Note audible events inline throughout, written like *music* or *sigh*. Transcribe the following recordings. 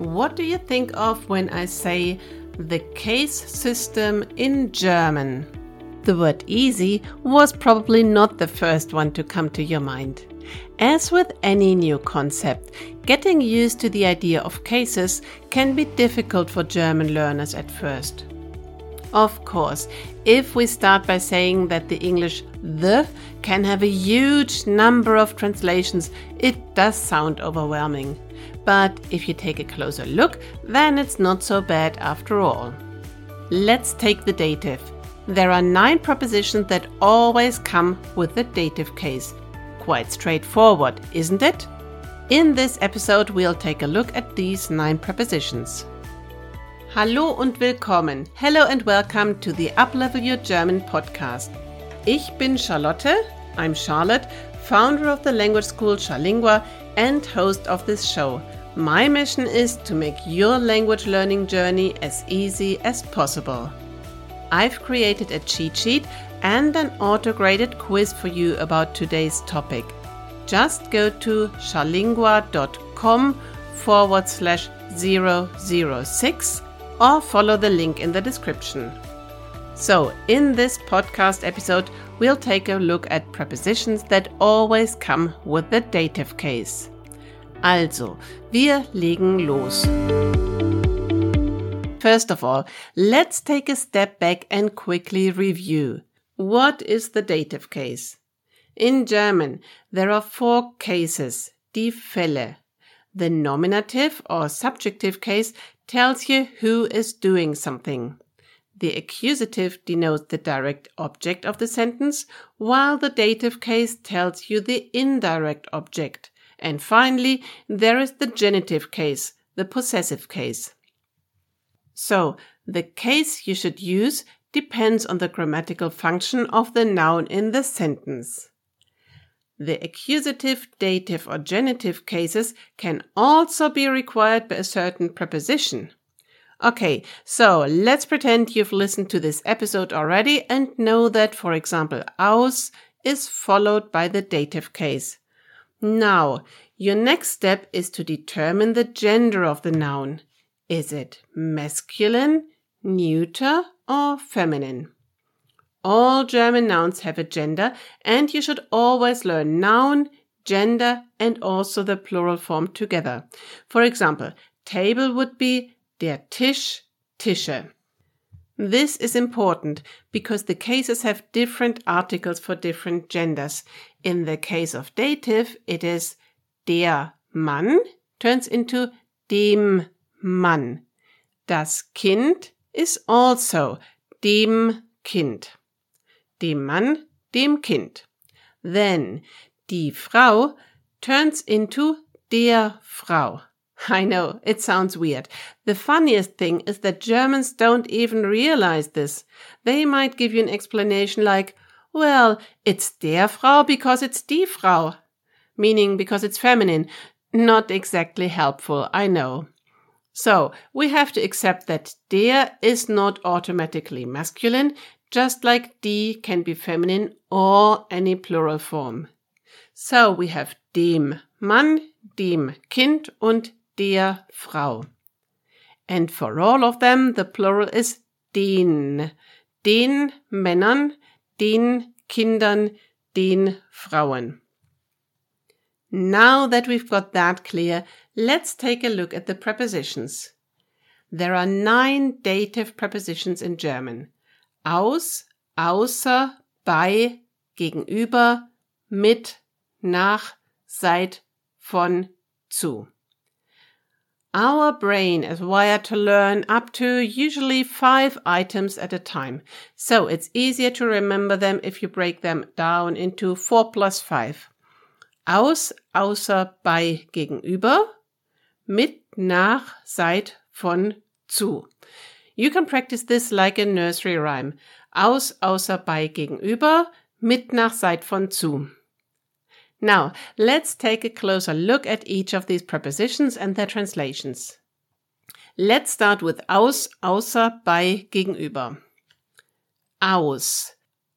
what do you think of when I say the case system in German? The word easy was probably not the first one to come to your mind. As with any new concept, getting used to the idea of cases can be difficult for German learners at first. Of course, if we start by saying that the English the can have a huge number of translations, it does sound overwhelming. But if you take a closer look, then it's not so bad after all. Let's take the dative. There are nine prepositions that always come with the dative case. Quite straightforward, isn't it? In this episode, we'll take a look at these nine prepositions. Hallo und willkommen. Hello and welcome to the Uplevel Your German podcast. Ich bin Charlotte. I'm Charlotte, founder of the language school Charlingua and host of this show. My mission is to make your language learning journey as easy as possible. I've created a cheat sheet and an auto-graded quiz for you about today's topic. Just go to charlingua.com forward slash 006 or follow the link in the description. So, in this podcast episode, we'll take a look at prepositions that always come with the dative case. Also, wir legen los. First of all, let's take a step back and quickly review. What is the dative case? In German, there are four cases, die Fälle. The nominative or subjective case tells you who is doing something. The accusative denotes the direct object of the sentence, while the dative case tells you the indirect object. And finally, there is the genitive case, the possessive case. So, the case you should use depends on the grammatical function of the noun in the sentence. The accusative, dative, or genitive cases can also be required by a certain preposition. Okay, so let's pretend you've listened to this episode already and know that, for example, aus is followed by the dative case. Now, your next step is to determine the gender of the noun. Is it masculine, neuter, or feminine? All German nouns have a gender, and you should always learn noun, gender, and also the plural form together. For example, table would be der Tisch, Tische. This is important because the cases have different articles for different genders. In the case of dative, it is der Mann turns into dem Mann. Das Kind is also dem Kind. Dem Mann, dem Kind. Then die Frau turns into der Frau. *laughs* I know, it sounds weird. The funniest thing is that Germans don't even realize this. They might give you an explanation like, well, it's der Frau because it's die Frau, meaning because it's feminine. Not exactly helpful, I know. So, we have to accept that der is not automatically masculine, just like die can be feminine or any plural form. So, we have dem Mann, dem Kind und der Frau. And for all of them, the plural is den. Den Männern, den Kindern, den Frauen. Now that we've got that clear, let's take a look at the prepositions. There are nine dative prepositions in German. Aus, außer, bei, gegenüber, mit, nach, seit, von, zu. Our brain is wired to learn up to usually five items at a time, so it's easier to remember them if you break them down into four plus five. Aus, außer, bei, gegenüber, mit, nach, seit, von, zu. You can practice this like a nursery rhyme. Aus, außer, bei, gegenüber, mit, nach, seit, von, zu. Now, let's take a closer look at each of these prepositions and their translations. Let's start with aus, außer, bei, gegenüber. Aus.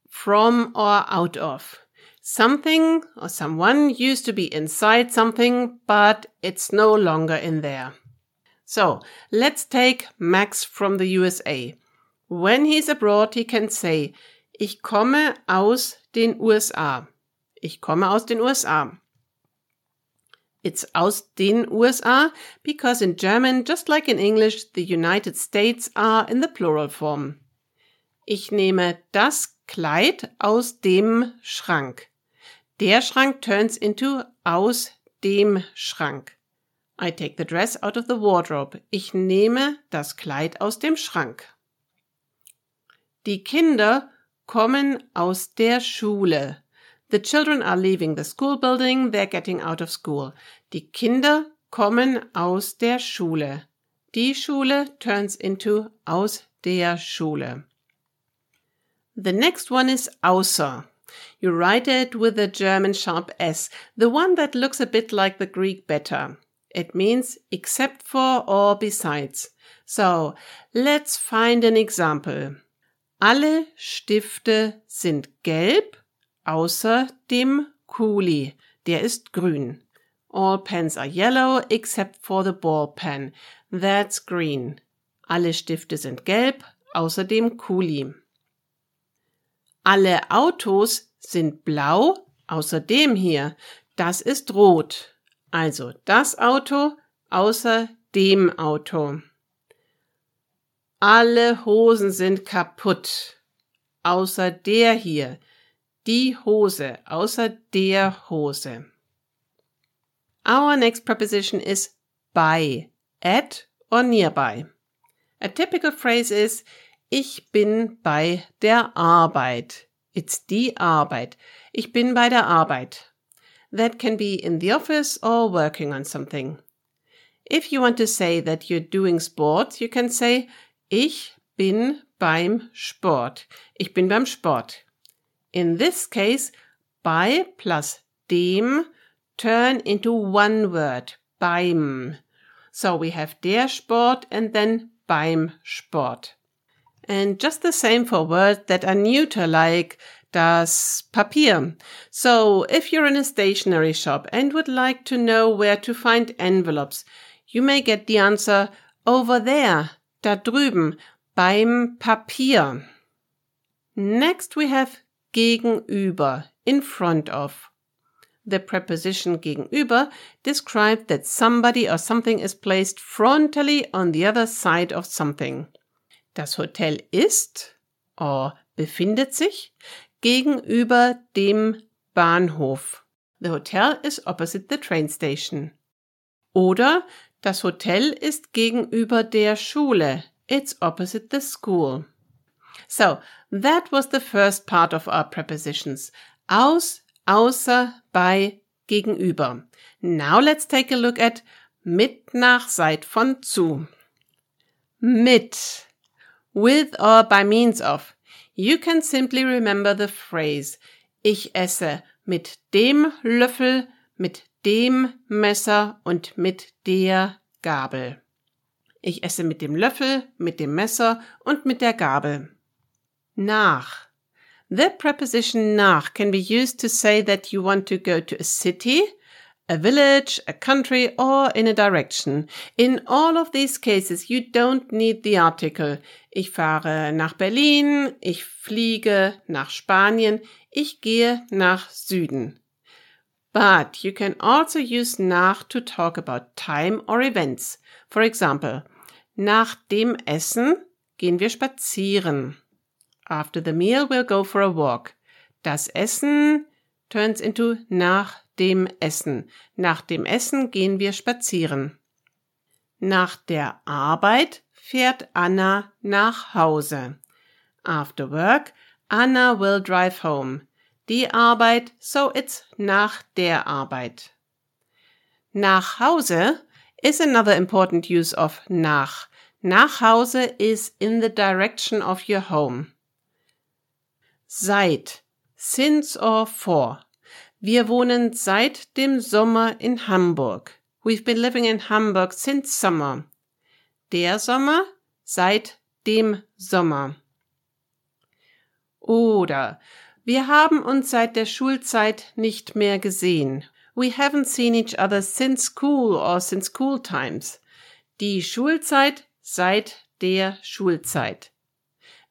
From or out of. Something or someone used to be inside something, but it's no longer in there. So, let's take Max from the USA. When he's abroad, he can say, ich komme aus den USA. Ich komme aus den USA. It's aus den USA because in German, just like in English, the United States are in the plural form. Ich nehme das Kleid aus dem Schrank. Der Schrank turns into aus dem Schrank. I take the dress out of the wardrobe. Ich nehme das Kleid aus dem Schrank. Die Kinder kommen aus der Schule. The children are leaving the school building, they're getting out of school. Die Kinder kommen aus der Schule. Die Schule turns into aus der Schule. The next one is außer. You write it with a German sharp S, the one that looks a bit like the Greek beta. It means except for or besides. So, let's find an example. Alle Stifte sind gelb, außer dem Kuli. Der ist grün. All pens are yellow except for the ball pen. That's green. Alle Stifte sind gelb, außer dem Kuli. Alle Autos sind blau, außer dem hier. Das ist rot. Also das Auto außer dem Auto. Alle Hosen sind kaputt, außer der hier. Die Hose, außer der Hose. Our next preposition is by, at or nearby. A typical phrase is Ich bin bei der Arbeit. It's die Arbeit. Ich bin bei der Arbeit. That can be in the office or working on something. If you want to say that you're doing sports, you can say Ich bin beim Sport. Ich bin beim Sport. In this case, bei plus dem turn into one word, beim. So we have der Sport and then beim Sport. And just the same for words that are neuter, like das Papier. So if you're in a stationery shop and would like to know where to find envelopes, you may get the answer over there, da drüben, beim Papier. Next we have gegenüber, in front of. The preposition gegenüber describes that somebody or something is placed frontally on the other side of something. Das Hotel ist or befindet sich gegenüber dem Bahnhof. The hotel is opposite the train station. Oder das Hotel ist gegenüber der Schule. It's opposite the school. So, that was the first part of our prepositions. Aus, außer, bei, gegenüber. Now let's take a look at mit, nach, seit, von, zu. Mit. With or by means of. You can simply remember the phrase Ich esse mit dem Löffel, mit dem Messer und mit der Gabel. Ich esse mit dem Löffel, mit dem Messer und mit der Gabel. Nach. The preposition nach can be used to say that you want to go to a city, a village, a country, or in a direction. In all of these cases, you don't need the article. Ich fahre nach Berlin, ich fliege nach Spanien, ich gehe nach Süden. But you can also use nach to talk about time or events. For example, nach dem Essen gehen wir spazieren. After the meal, we'll go for a walk. Das Essen turns into nach dem Essen. Nach dem Essen gehen wir spazieren. Nach der Arbeit fährt Anna nach Hause. After work, Anna will drive home. Die Arbeit, so it's nach der Arbeit. Nach Hause is another important use of nach. Nach Hause is in the direction of your home. Seit, since or for. Wir wohnen seit dem Sommer in Hamburg. We've been living in Hamburg since summer. Der Sommer seit dem Sommer. Oder wir haben uns seit der Schulzeit nicht mehr gesehen. We haven't seen each other since school or since school times. Die Schulzeit seit der Schulzeit.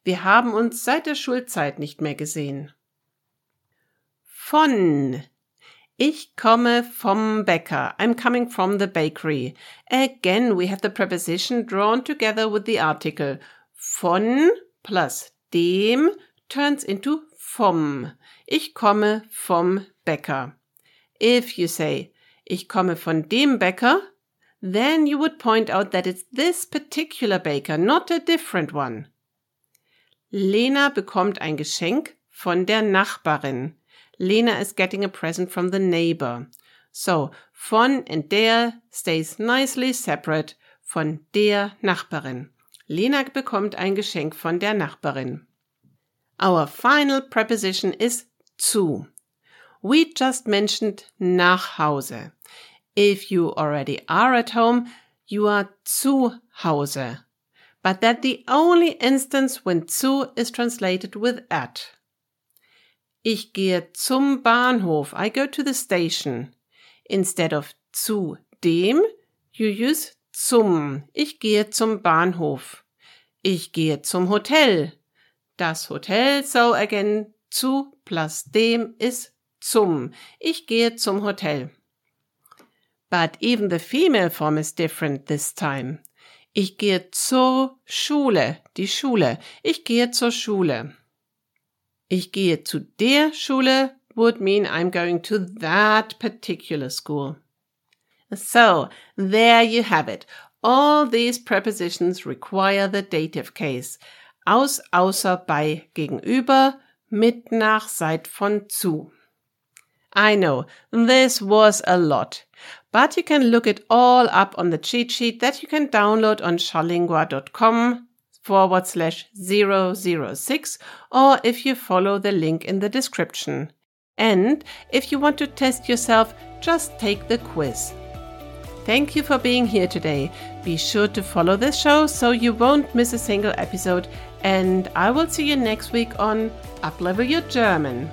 Wir haben uns seit der Schulzeit nicht mehr gesehen. Von. Ich komme vom Bäcker. I'm coming from the bakery. Again, we have the preposition drawn together with the article. Von plus dem turns into vom. Ich komme vom Bäcker. If you say, ich komme von dem Bäcker, then you would point out that it's this particular baker, not a different one. Lena bekommt ein Geschenk von der Nachbarin. Lena is getting a present from the neighbor. So, von and der stays nicely separate von der Nachbarin. Lena bekommt ein Geschenk von der Nachbarin. Our final preposition is zu. We just mentioned nach Hause. If you already are at home, you are zu Hause. But that the only instance when zu is translated with at. Ich gehe zum Bahnhof. I go to the station. Instead of zu dem, you use zum. Ich gehe zum Bahnhof. Ich gehe zum Hotel. Das Hotel, so again, zu plus dem is zum. Ich gehe zum Hotel. But even the female form is different this time. Ich gehe zur Schule, die Schule. Ich gehe zur Schule. Ich gehe zu der Schule would mean I'm going to that particular school. So, there you have it. All these prepositions require the dative case. Aus, außer, bei, gegenüber, mit, nach, seit, von, zu. I know, this was a lot, but you can look it all up on the cheat sheet that you can download on charlingua.com forward slash 006 or if you follow the link in the description. And if you want to test yourself, just take the quiz. Thank you for being here today. Be sure to follow this show so you won't miss a single episode, and I will see you next week on Uplevel Your German.